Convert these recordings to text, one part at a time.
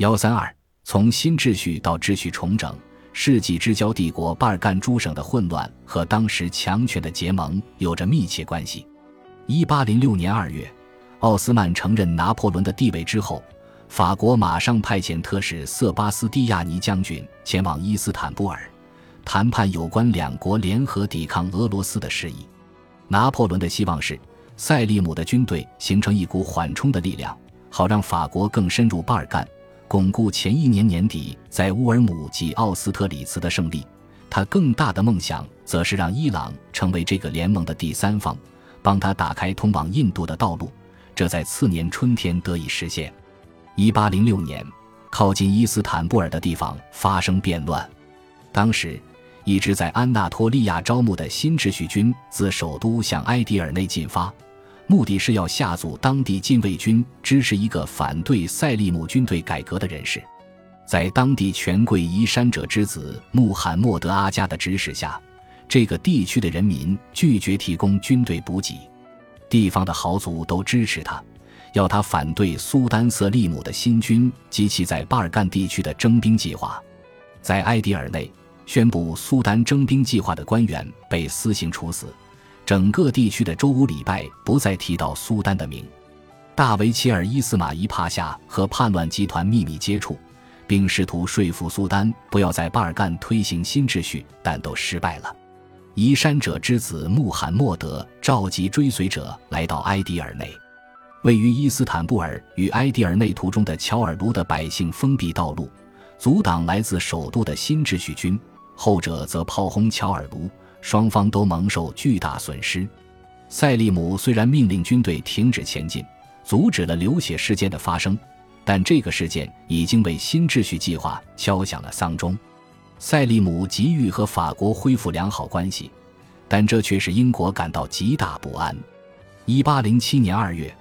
幺三二，从新秩序到秩序重整，世纪之交帝国巴尔干诸省的混乱和当时强权的结盟有着密切关系。一八零六年二月，奥斯曼承认拿破仑的地位之后，法国马上派遣特使瑟巴斯蒂亚尼将军前往伊斯坦布尔，谈判有关两国联合抵抗俄罗斯的事宜。拿破仑的希望是。塞利姆的军队形成一股缓冲的力量，好让法国更深入巴尔干，巩固前一年年底在乌尔姆及奥斯特里茨的胜利。他更大的梦想则是让伊朗成为这个联盟的第三方，帮他打开通往印度的道路。这在次年春天得以实现。一八零六年，靠近伊斯坦布尔的地方发生变乱，当时一直在安纳托利亚招募的新秩序军自首都向埃迪尔内进发。目的是要下阻当地禁卫军支持一个反对塞利姆军队改革的人士，在当地权贵移山者之子穆罕默德阿加的指使下，这个地区的人民拒绝提供军队补给，地方的豪族都支持他，要他反对苏丹瑟利姆的新军及其在巴尔干地区的征兵计划。在埃迪尔内宣布苏丹征兵计划的官员被私刑处死。整个地区的周五礼拜不再提到苏丹的名。大维齐尔伊斯马伊帕夏和叛乱集团秘密接触，并试图说服苏丹不要在巴尔干推行新秩序，但都失败了。移山者之子穆罕默德召集追随者来到埃迪尔内，位于伊斯坦布尔与埃迪尔内途中的乔尔卢的百姓封闭道路，阻挡来自首都的新秩序军，后者则炮轰乔尔卢。双方都蒙受巨大损失。塞利姆虽然命令军队停止前进，阻止了流血事件的发生，但这个事件已经为新秩序计划敲响了丧钟。塞利姆急于和法国恢复良好关系，但这却使英国感到极大不安。1807年2月，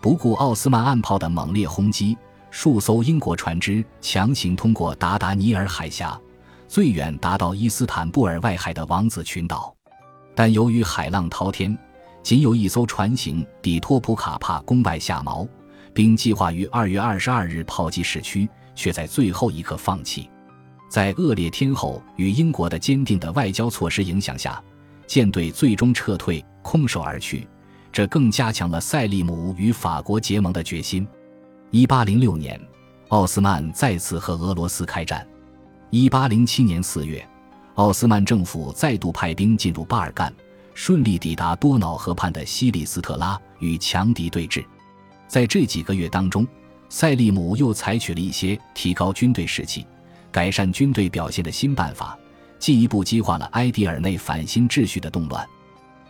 不顾奥斯曼岸炮的猛烈轰击，数艘英国船只强行通过达达尼尔海峡。最远达到伊斯坦布尔外海的王子群岛，但由于海浪滔天，仅有一艘船型抵托普卡帕宫外下锚，并计划于二月二十二日炮击市区，却在最后一刻放弃。在恶劣天候与英国的坚定的外交措施影响下，舰队最终撤退，空手而去。这更加强了塞利姆与法国结盟的决心。一八零六年，奥斯曼再次和俄罗斯开战。一八零七年四月，奥斯曼政府再度派兵进入巴尔干，顺利抵达多瑙河畔的西里斯特拉，与强敌对峙。在这几个月当中，塞利姆又采取了一些提高军队士气、改善军队表现的新办法，进一步激化了埃迪尔内反新秩序的动乱。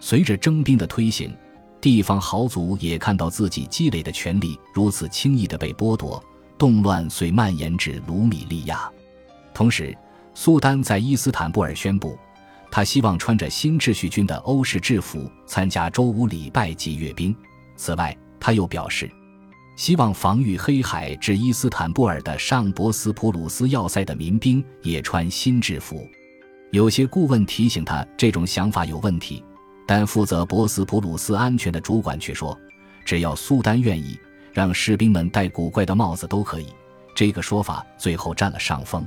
随着征兵的推行，地方豪族也看到自己积累的权力如此轻易地被剥夺，动乱遂蔓延至卢米利亚。同时，苏丹在伊斯坦布尔宣布，他希望穿着新秩序军的欧式制服参加周五礼拜及阅兵。此外，他又表示，希望防御黑海至伊斯坦布尔的上博斯普鲁斯要塞的民兵也穿新制服。有些顾问提醒他，这种想法有问题，但负责博斯普鲁斯安全的主管却说，只要苏丹愿意，让士兵们戴古怪的帽子都可以。这个说法最后占了上风。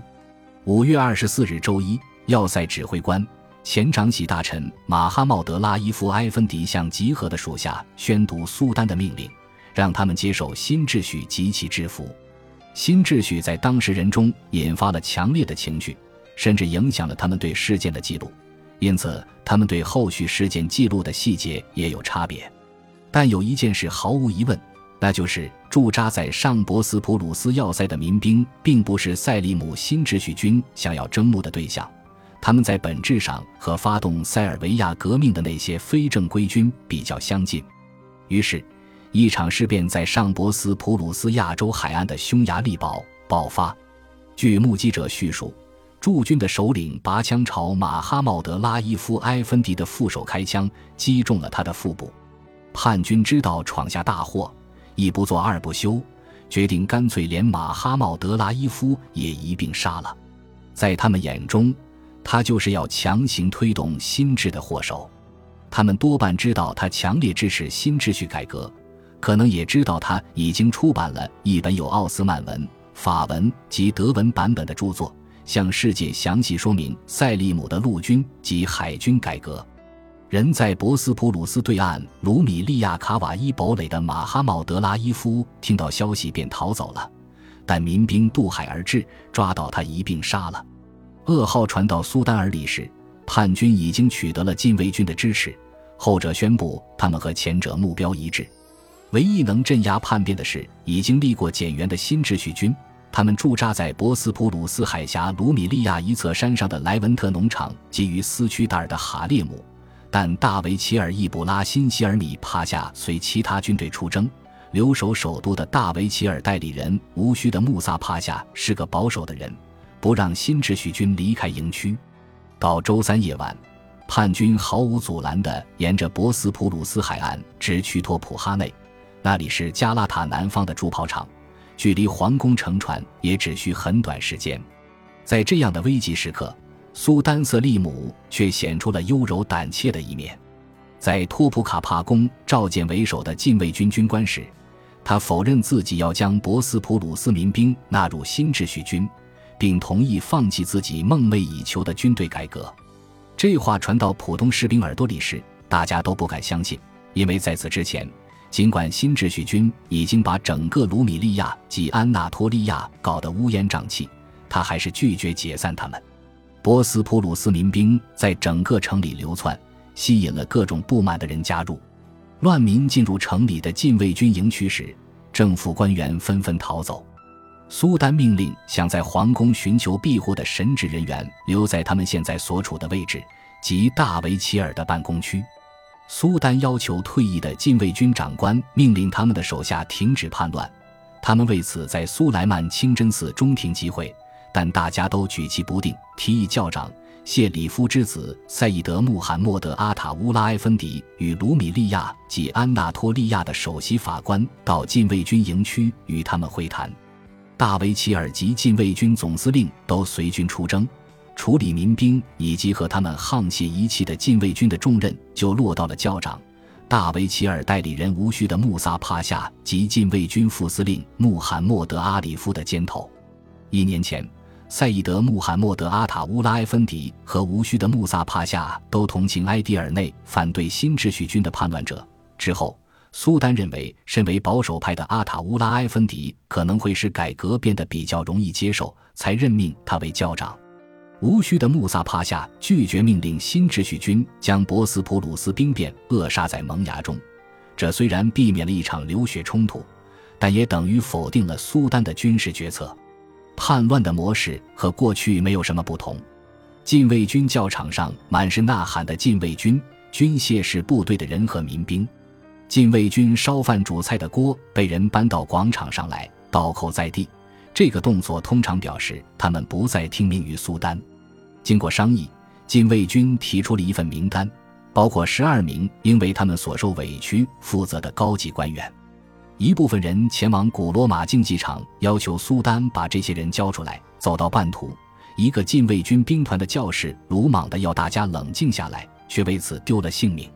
五月二十四日周一，要塞指挥官、前长喜大臣马哈茂德拉伊夫埃芬迪向集合的属下宣读苏丹的命令，让他们接受新秩序及其制服。新秩序在当时人中引发了强烈的情绪，甚至影响了他们对事件的记录，因此他们对后续事件记录的细节也有差别。但有一件事毫无疑问。那就是驻扎在上博斯普鲁斯要塞的民兵，并不是塞利姆新秩序军想要征募的对象，他们在本质上和发动塞尔维亚革命的那些非正规军比较相近。于是，一场事变在上博斯普鲁斯亚洲海岸的匈牙利堡爆发。据目击者叙述，驻军的首领拔枪朝马哈茂德拉伊夫埃芬迪的副手开枪，击中了他的腹部。叛军知道闯下大祸。一不做二不休，决定干脆连马哈茂德拉伊夫也一并杀了。在他们眼中，他就是要强行推动新制的祸首。他们多半知道他强烈支持新秩序改革，可能也知道他已经出版了一本有奥斯曼文、法文及德文版本的著作，向世界详细说明塞利姆的陆军及海军改革。人在博斯普鲁斯对岸卢米利亚卡瓦伊堡垒的马哈茂德拉伊夫听到消息便逃走了，但民兵渡海而至，抓到他一并杀了。噩耗传到苏丹尔里时，叛军已经取得了禁卫军的支持，后者宣布他们和前者目标一致。唯一能镇压叛变的是已经立过减员的新秩序军，他们驻扎在博斯普鲁斯海峡卢米利亚一侧山上的莱文特农场及于斯屈达尔的哈列姆。但大维齐尔易卜拉辛希尔米帕夏随其他军队出征，留守首都的大维齐尔代理人无需的穆萨帕夏是个保守的人，不让新秩序军离开营区。到周三夜晚，叛军毫无阻拦地沿着博斯普鲁斯海岸直趋托普哈内，那里是加拉塔南方的铸炮厂，距离皇宫乘船也只需很短时间。在这样的危急时刻。苏丹瑟利姆却显出了优柔胆怯的一面，在托普卡帕宫召见为首的禁卫军军官时，他否认自己要将博斯普鲁斯民兵纳入新秩序军，并同意放弃自己梦寐以求的军队改革。这话传到普通士兵耳朵里时，大家都不敢相信，因为在此之前，尽管新秩序军已经把整个卢米利亚及安纳托利亚搞得乌烟瘴气，他还是拒绝解散他们。波斯普鲁斯民兵在整个城里流窜，吸引了各种不满的人加入。乱民进入城里的禁卫军营区时，政府官员纷纷逃走。苏丹命令想在皇宫寻求庇护的神职人员留在他们现在所处的位置，即大维齐尔的办公区。苏丹要求退役的禁卫军长官命令他们的手下停止叛乱，他们为此在苏莱曼清真寺中庭集会。但大家都举棋不定，提议教长谢里夫之子赛义德·穆罕默德·阿塔乌拉埃芬迪与卢米利亚及安纳托利亚的首席法官到禁卫军营区与他们会谈。大维齐尔及禁卫军总司令都随军出征，处理民兵以及和他们沆瀣一气的禁卫军的重任就落到了教长大维齐尔代理人无需的穆萨帕夏及禁卫军副司令穆罕默德·阿里夫的肩头。一年前。赛义德·穆罕默德·阿塔乌拉埃芬迪和无需的穆萨帕夏都同情埃迪尔内反对新秩序军的叛乱者。之后，苏丹认为，身为保守派的阿塔乌拉埃芬迪可能会使改革变得比较容易接受，才任命他为教长。无需的穆萨帕夏拒绝命令新秩序军将博斯普鲁斯兵变扼杀在萌芽中。这虽然避免了一场流血冲突，但也等于否定了苏丹的军事决策。叛乱的模式和过去没有什么不同。禁卫军教场上满是呐喊的禁卫军、军械是部队的人和民兵。禁卫军烧饭煮菜的锅被人搬到广场上来，倒扣在地。这个动作通常表示他们不再听命于苏丹。经过商议，禁卫军提出了一份名单，包括十二名因为他们所受委屈负责的高级官员。一部分人前往古罗马竞技场，要求苏丹把这些人交出来。走到半途，一个禁卫军兵团的教士鲁莽地要大家冷静下来，却为此丢了性命。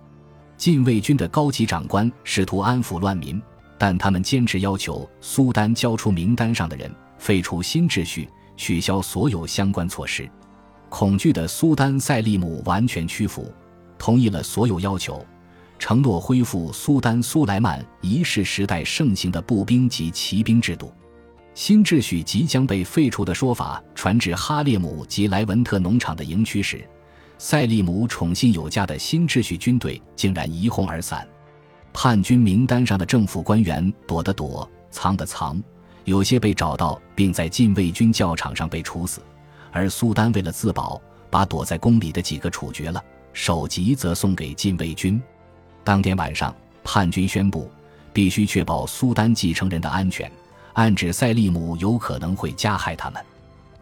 禁卫军的高级长官试图安抚乱民，但他们坚持要求苏丹交出名单上的人，废除新秩序，取消所有相关措施。恐惧的苏丹塞利姆完全屈服，同意了所有要求。承诺恢复苏丹苏莱曼一世时代盛行的步兵及骑兵制度，新秩序即将被废除的说法传至哈列姆及莱文特农场的营区时，塞利姆宠信有加的新秩序军队竟然一哄而散。叛军名单上的政府官员躲的躲，藏的藏，有些被找到并在禁卫军教场上被处死，而苏丹为了自保，把躲在宫里的几个处决了，首级则送给禁卫军。当天晚上，叛军宣布必须确保苏丹继承人的安全，暗指塞利姆有可能会加害他们。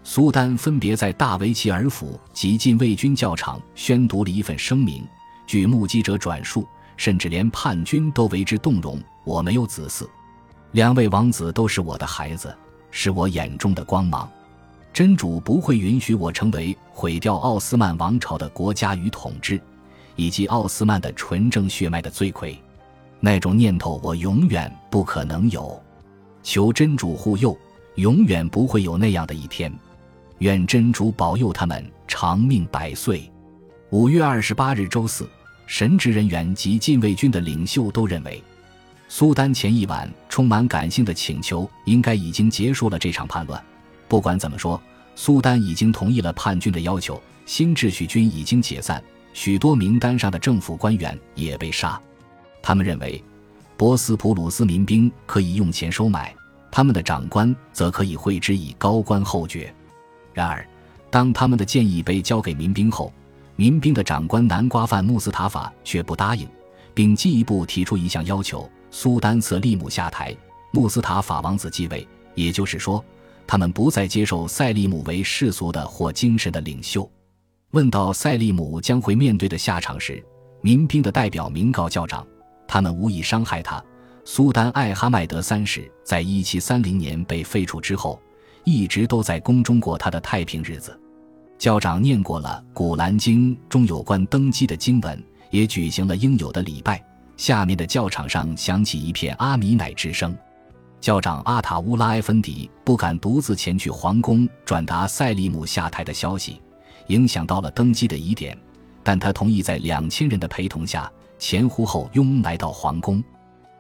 苏丹分别在大维齐尔府及禁卫军教场宣读了一份声明。据目击者转述，甚至连叛军都为之动容。我没有子嗣，两位王子都是我的孩子，是我眼中的光芒。真主不会允许我成为毁掉奥斯曼王朝的国家与统治。以及奥斯曼的纯正血脉的罪魁，那种念头我永远不可能有。求真主护佑，永远不会有那样的一天。愿真主保佑他们长命百岁。五月二十八日周四，神职人员及禁卫军的领袖都认为，苏丹前一晚充满感性的请求应该已经结束了这场叛乱。不管怎么说，苏丹已经同意了叛军的要求，新秩序军已经解散，许多名单上的政府官员也被杀。他们认为，博斯普鲁斯民兵可以用钱收买，他们的长官则可以会之以高官厚爵。然而，当他们的建议被交给民兵后，民兵的长官南瓜饭穆斯塔法却不答应，并进一步提出一项要求：苏丹瑟利姆下台，穆斯塔法王子继位。也就是说，他们不再接受塞利姆为世俗的或精神的领袖。问到塞利姆将会面对的下场时，民兵的代表明告教长，他们无意伤害他。苏丹艾哈迈德三世在一七三零年被废除之后。一直都在宫中过他的太平日子。教长念过了《古兰经》中有关登基的经文，也举行了应有的礼拜。下面的教场上响起一片阿米乃之声。教长阿塔乌拉埃芬迪不敢独自前去皇宫转达塞利姆下台的消息，影响到了登基的疑点。但他同意在两千人的陪同下前呼后拥来到皇宫，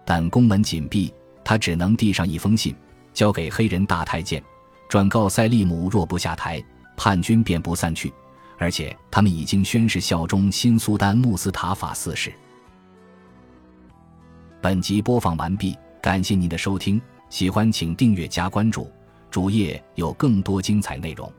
但宫门紧闭，他只能递上一封信，交给黑人大太监。转告塞利姆，若不下台，叛军便不散去，而且他们已经宣誓效忠新苏丹穆斯塔法四世。本集播放完毕，感谢您的收听，喜欢请订阅加关注，主页有更多精彩内容。